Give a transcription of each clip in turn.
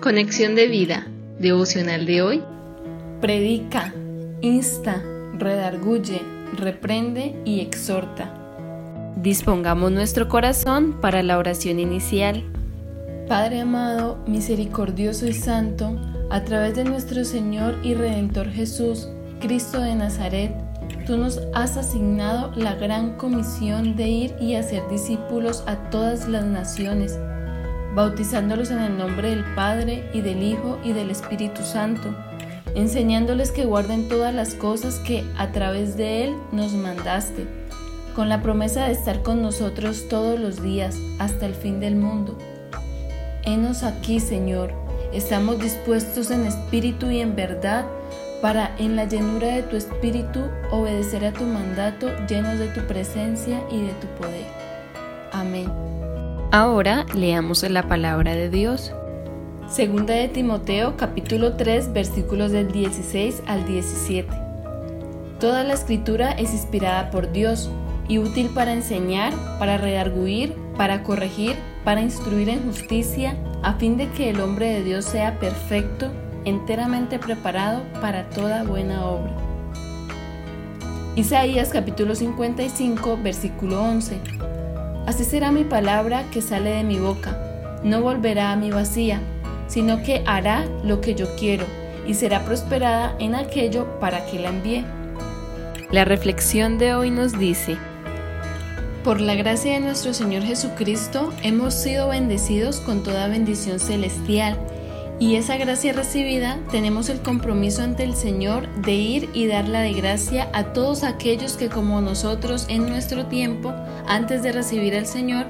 Conexión de vida, devocional de hoy. Predica, insta, redarguye, reprende y exhorta. Dispongamos nuestro corazón para la oración inicial. Padre amado, misericordioso y santo, a través de nuestro Señor y Redentor Jesús, Cristo de Nazaret, tú nos has asignado la gran comisión de ir y hacer discípulos a todas las naciones, bautizándolos en el nombre del Padre y del Hijo y del Espíritu Santo, enseñándoles que guarden todas las cosas que a través de Él nos mandaste, con la promesa de estar con nosotros todos los días hasta el fin del mundo. Henos aquí, Señor, estamos dispuestos en espíritu y en verdad para en la llenura de tu espíritu obedecer a tu mandato llenos de tu presencia y de tu poder. Amén. Ahora leamos la palabra de Dios. Segunda de Timoteo capítulo 3 versículos del 16 al 17. Toda la escritura es inspirada por Dios y útil para enseñar, para redarguir, para corregir, para instruir en justicia, a fin de que el hombre de Dios sea perfecto, enteramente preparado para toda buena obra. Isaías capítulo 55 versículo 11. Así será mi palabra que sale de mi boca, no volverá a mi vacía, sino que hará lo que yo quiero y será prosperada en aquello para que la envíe. La reflexión de hoy nos dice, por la gracia de nuestro Señor Jesucristo hemos sido bendecidos con toda bendición celestial y esa gracia recibida tenemos el compromiso ante el Señor de ir y dar la de gracia a todos aquellos que como nosotros en nuestro tiempo, antes de recibir al Señor,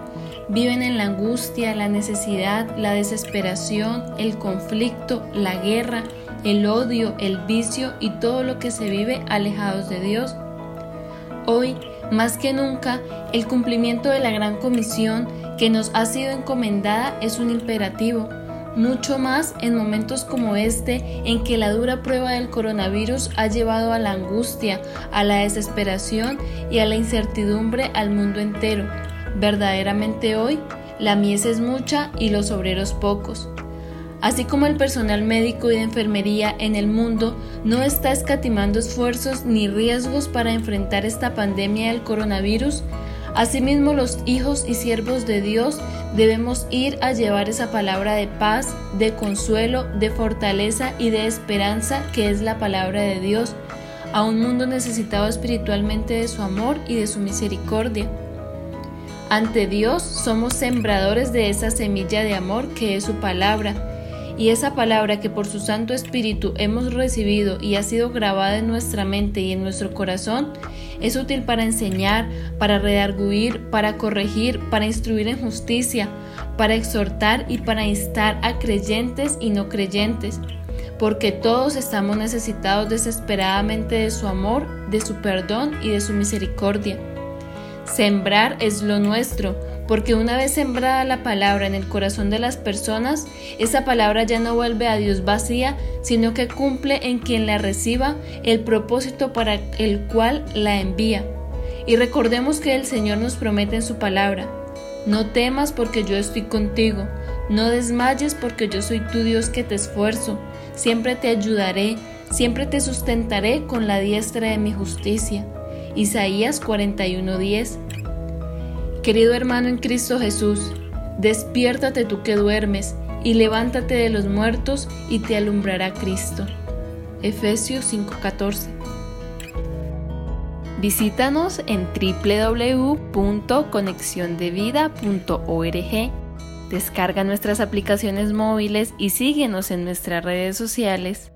viven en la angustia, la necesidad, la desesperación, el conflicto, la guerra, el odio, el vicio y todo lo que se vive alejados de Dios. Hoy, más que nunca, el cumplimiento de la gran comisión que nos ha sido encomendada es un imperativo mucho más en momentos como este en que la dura prueba del coronavirus ha llevado a la angustia, a la desesperación y a la incertidumbre al mundo entero. Verdaderamente hoy, la mies es mucha y los obreros pocos. Así como el personal médico y de enfermería en el mundo no está escatimando esfuerzos ni riesgos para enfrentar esta pandemia del coronavirus, Asimismo, los hijos y siervos de Dios debemos ir a llevar esa palabra de paz, de consuelo, de fortaleza y de esperanza que es la palabra de Dios a un mundo necesitado espiritualmente de su amor y de su misericordia. Ante Dios somos sembradores de esa semilla de amor que es su palabra y esa palabra que por su Santo Espíritu hemos recibido y ha sido grabada en nuestra mente y en nuestro corazón, es útil para enseñar, para redarguir, para corregir, para instruir en justicia, para exhortar y para instar a creyentes y no creyentes, porque todos estamos necesitados desesperadamente de su amor, de su perdón y de su misericordia. Sembrar es lo nuestro, porque una vez sembrada la palabra en el corazón de las personas, esa palabra ya no vuelve a Dios vacía, sino que cumple en quien la reciba el propósito para el cual la envía. Y recordemos que el Señor nos promete en su palabra, no temas porque yo estoy contigo, no desmayes porque yo soy tu Dios que te esfuerzo, siempre te ayudaré, siempre te sustentaré con la diestra de mi justicia. Isaías 41:10 Querido hermano en Cristo Jesús, despiértate tú que duermes y levántate de los muertos y te alumbrará Cristo. Efesios 5:14 Visítanos en www.conexiondevida.org. Descarga nuestras aplicaciones móviles y síguenos en nuestras redes sociales